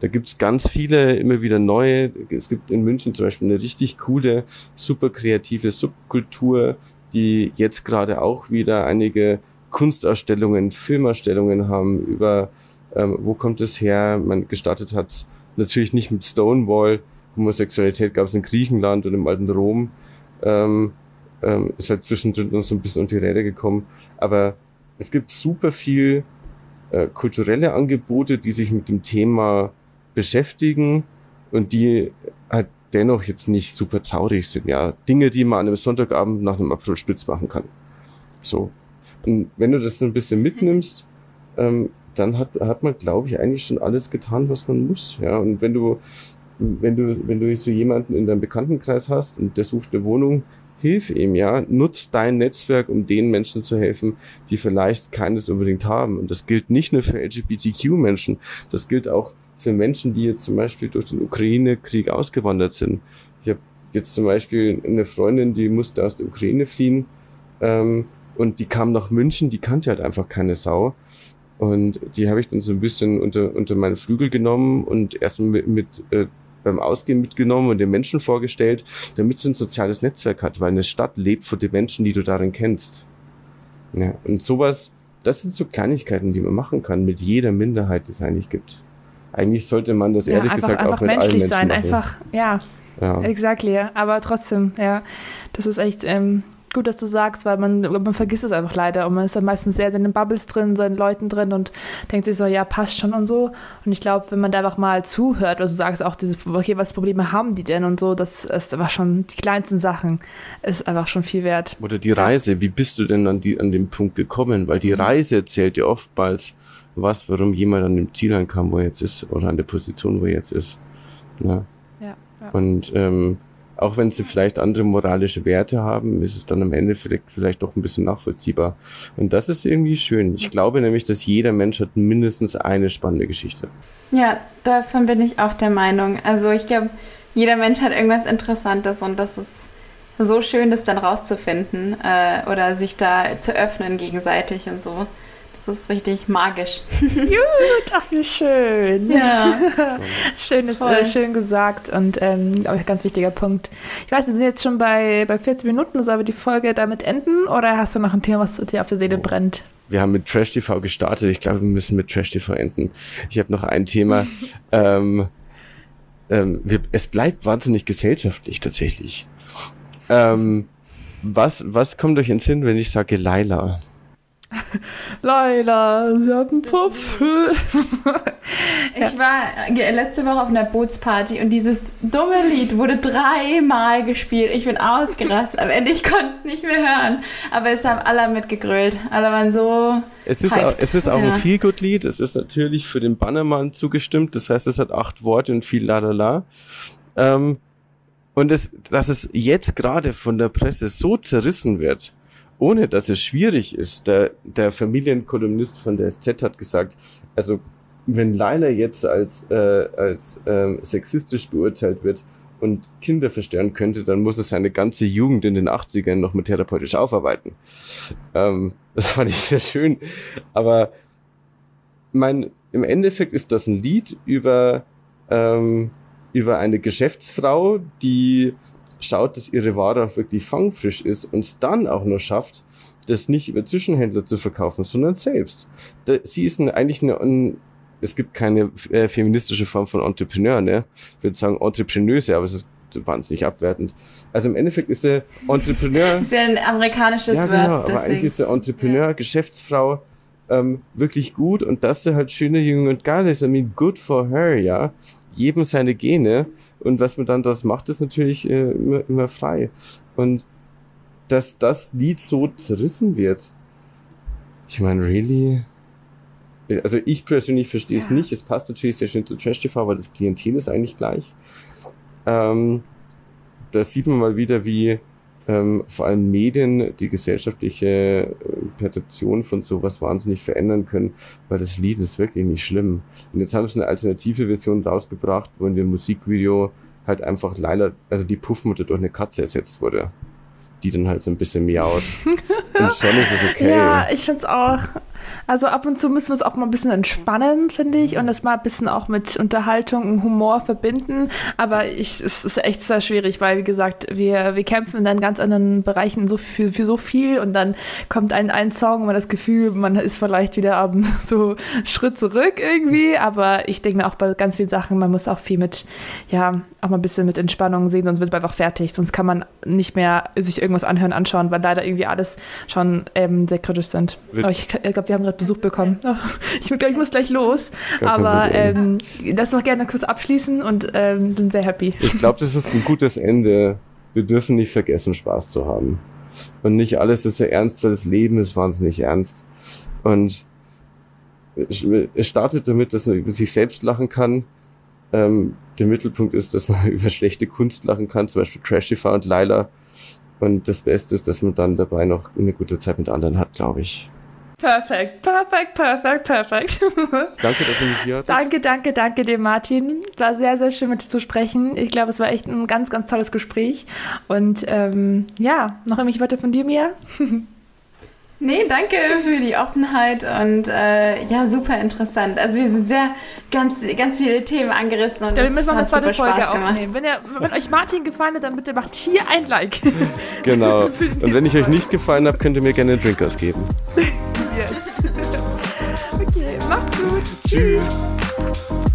Da gibt's ganz viele, immer wieder neue. Es gibt in München zum Beispiel eine richtig coole, super kreative Subkultur, die jetzt gerade auch wieder einige Kunstausstellungen, Filmausstellungen haben über, ähm, wo kommt es her? Man gestartet hat natürlich nicht mit Stonewall. Homosexualität gab es in Griechenland und im alten Rom. Ähm, ähm, ist halt zwischendrin noch so ein bisschen unter die Räder gekommen. Aber es gibt super viel äh, kulturelle Angebote, die sich mit dem Thema beschäftigen und die halt dennoch jetzt nicht super traurig sind. Ja, Dinge, die man an einem Sonntagabend nach einem April spitz machen kann. So. Und wenn du das so ein bisschen mitnimmst, ähm, dann hat, hat man, glaube ich, eigentlich schon alles getan, was man muss. Ja, und wenn du, wenn du, wenn du so jemanden in deinem Bekanntenkreis hast und der sucht eine Wohnung, hilf ihm, ja, nutz dein Netzwerk, um den Menschen zu helfen, die vielleicht keines unbedingt haben. Und das gilt nicht nur für LGBTQ-Menschen, das gilt auch für Menschen, die jetzt zum Beispiel durch den Ukraine-Krieg ausgewandert sind. Ich habe jetzt zum Beispiel eine Freundin, die musste aus der Ukraine fliehen ähm, und die kam nach München, die kannte halt einfach keine Sau. Und die habe ich dann so ein bisschen unter, unter meine Flügel genommen und erst mit, mit äh, beim Ausgehen mitgenommen und den Menschen vorgestellt, damit sie ein soziales Netzwerk hat, weil eine Stadt lebt von den Menschen, die du darin kennst. Ja, und sowas, das sind so Kleinigkeiten, die man machen kann mit jeder Minderheit, die es eigentlich gibt. Eigentlich sollte man das ja, ehrlich einfach, gesagt einfach auch mit menschlich allen Menschen sein, machen. einfach, ja, ja. exactly, aber trotzdem, ja, das ist echt, ähm, gut, dass du sagst, weil man, man vergisst es einfach leider und man ist dann meistens sehr in den Bubbles drin, seinen Leuten drin und denkt sich so, ja, passt schon und so. Und ich glaube, wenn man da einfach mal zuhört, also du sagst auch dieses, okay, was Probleme haben die denn und so, das ist einfach schon, die kleinsten Sachen ist einfach schon viel wert. Oder die Reise, wie bist du denn an, die, an den Punkt gekommen? Weil die Reise erzählt dir oftmals was, warum jemand an dem Ziel ankam, wo er jetzt ist, oder an der Position, wo er jetzt ist. Ja. Ja, ja. Und ähm, auch wenn sie vielleicht andere moralische Werte haben, ist es dann am Ende vielleicht, vielleicht doch ein bisschen nachvollziehbar. Und das ist irgendwie schön. Ich glaube nämlich, dass jeder Mensch hat mindestens eine spannende Geschichte. Ja, davon bin ich auch der Meinung. Also ich glaube, jeder Mensch hat irgendwas Interessantes und das ist so schön, das dann rauszufinden äh, oder sich da zu öffnen gegenseitig und so. Das ist richtig magisch. (laughs) Gut, ach wie schön. Ja. (laughs) schön ist Voll. äh, schön gesagt und ähm, auch ein ganz wichtiger Punkt. Ich weiß, wir sind jetzt schon bei, bei 40 Minuten. Sollen wir die Folge damit enden oder hast du noch ein Thema, was dir auf der Seele brennt? Wir haben mit Trash TV gestartet. Ich glaube, wir müssen mit Trash TV enden. Ich habe noch ein Thema. (laughs) ähm, ähm, wir, es bleibt wahnsinnig gesellschaftlich tatsächlich. Ähm, was, was kommt euch ins Sinn, wenn ich sage Laila? (laughs) Leila, sie hat einen Puff. (laughs) Ich war letzte Woche auf einer Bootsparty und dieses dumme Lied wurde dreimal gespielt. Ich bin ausgerastet. Am Ende, ich konnte nicht mehr hören. Aber es haben alle mitgegrölt. Alle waren so. Es ist, auch, es ist auch ja. ein Feelgood-Lied. Es ist natürlich für den Bannermann zugestimmt. Das heißt, es hat acht Worte und viel Lalala. Ähm, und es, dass es jetzt gerade von der Presse so zerrissen wird, ohne dass es schwierig ist. Der, der Familienkolumnist von der SZ hat gesagt, also wenn Leila jetzt als, äh, als ähm, sexistisch beurteilt wird und Kinder verstören könnte, dann muss er seine ganze Jugend in den 80ern noch mit therapeutisch aufarbeiten. Ähm, das fand ich sehr schön. Aber mein, im Endeffekt ist das ein Lied über, ähm, über eine Geschäftsfrau, die schaut, dass ihre Ware auch wirklich fangfrisch ist und es dann auch nur schafft, das nicht über Zwischenhändler zu verkaufen, sondern selbst. Da, sie ist eine, eigentlich eine, ein, es gibt keine äh, feministische Form von Entrepreneur, ne? Ich würde sagen Entrepreneuse, aber es ist wahnsinnig abwertend. Also im Endeffekt ist der Entrepreneur. (laughs) ist ja ein amerikanisches ja, genau, Wort. Aber eigentlich ist der Entrepreneur, ja. Geschäftsfrau, ähm, wirklich gut und dass der halt schöner, jung und geil ist. I mean, good for her, ja. Jedem seine Gene. Und was man dann daraus macht, ist natürlich äh, immer, immer frei. Und dass das Lied so zerrissen wird. Ich meine, really? Also ich persönlich verstehe ja. es nicht. Es passt natürlich sehr schön zu Trash TV, weil das Klientel ist eigentlich gleich. Ähm, da sieht man mal wieder, wie ähm, vor allem Medien die gesellschaftliche äh, Perzeption von sowas wahnsinnig verändern können, weil das Lied ist wirklich nicht schlimm. Und jetzt haben sie eine alternative Version rausgebracht, wo in dem Musikvideo halt einfach leider, also die Puffmutter durch eine Katze ersetzt wurde die dann halt so ein bisschen miaut. (laughs) Und schon ist es okay. Ja, ich find's auch. Also ab und zu müssen wir es auch mal ein bisschen entspannen, finde ich, und das mal ein bisschen auch mit Unterhaltung und Humor verbinden. Aber ich, es ist echt sehr schwierig, weil, wie gesagt, wir, wir kämpfen in ganz anderen Bereichen so für, für so viel und dann kommt ein, ein Song und man das Gefühl, man ist vielleicht wieder am (laughs) so Schritt zurück irgendwie. Aber ich denke mir auch bei ganz vielen Sachen, man muss auch viel mit, ja, auch mal ein bisschen mit Entspannung sehen, sonst wird man einfach fertig. Sonst kann man nicht mehr sich irgendwas anhören, anschauen, weil leider irgendwie alles schon ähm, sehr kritisch sind. Aber ich, ich glaube, wir haben gerade Besuch bekommen. (laughs) Ich, glaub, ich muss gleich los. Aber ähm, lass noch gerne kurz abschließen und ähm, bin sehr happy. Ich glaube, das ist ein gutes Ende. Wir dürfen nicht vergessen, Spaß zu haben. Und nicht alles ist so ernst, weil das Leben ist wahnsinnig ernst. Und es startet damit, dass man über sich selbst lachen kann. Ähm, der Mittelpunkt ist, dass man (laughs) über schlechte Kunst lachen kann, zum Beispiel Crashify und Lila. Und das Beste ist, dass man dann dabei noch eine gute Zeit mit anderen hat, glaube ich. Perfekt, perfekt, perfekt, perfekt. (laughs) Danke, dass ihr mich hier hattet. Danke, danke, danke dir, Martin. War sehr, sehr schön mit dir zu sprechen. Ich glaube, es war echt ein ganz, ganz tolles Gespräch. Und ähm, ja, noch irgendwelche Worte von dir, Mia? (laughs) Nee, danke für die Offenheit und äh, ja, super interessant. Also wir sind sehr ganz, ganz viele Themen angerissen und ja, wir müssen noch eine zweite Folge aufnehmen. Wenn, ihr, wenn euch Martin gefallen hat, dann bitte macht hier ein Like. Genau. (laughs) Und wenn ich euch nicht gefallen habe, könnt ihr mir gerne einen Drink ausgeben. Yes. (laughs) okay, macht's gut. Tschüss.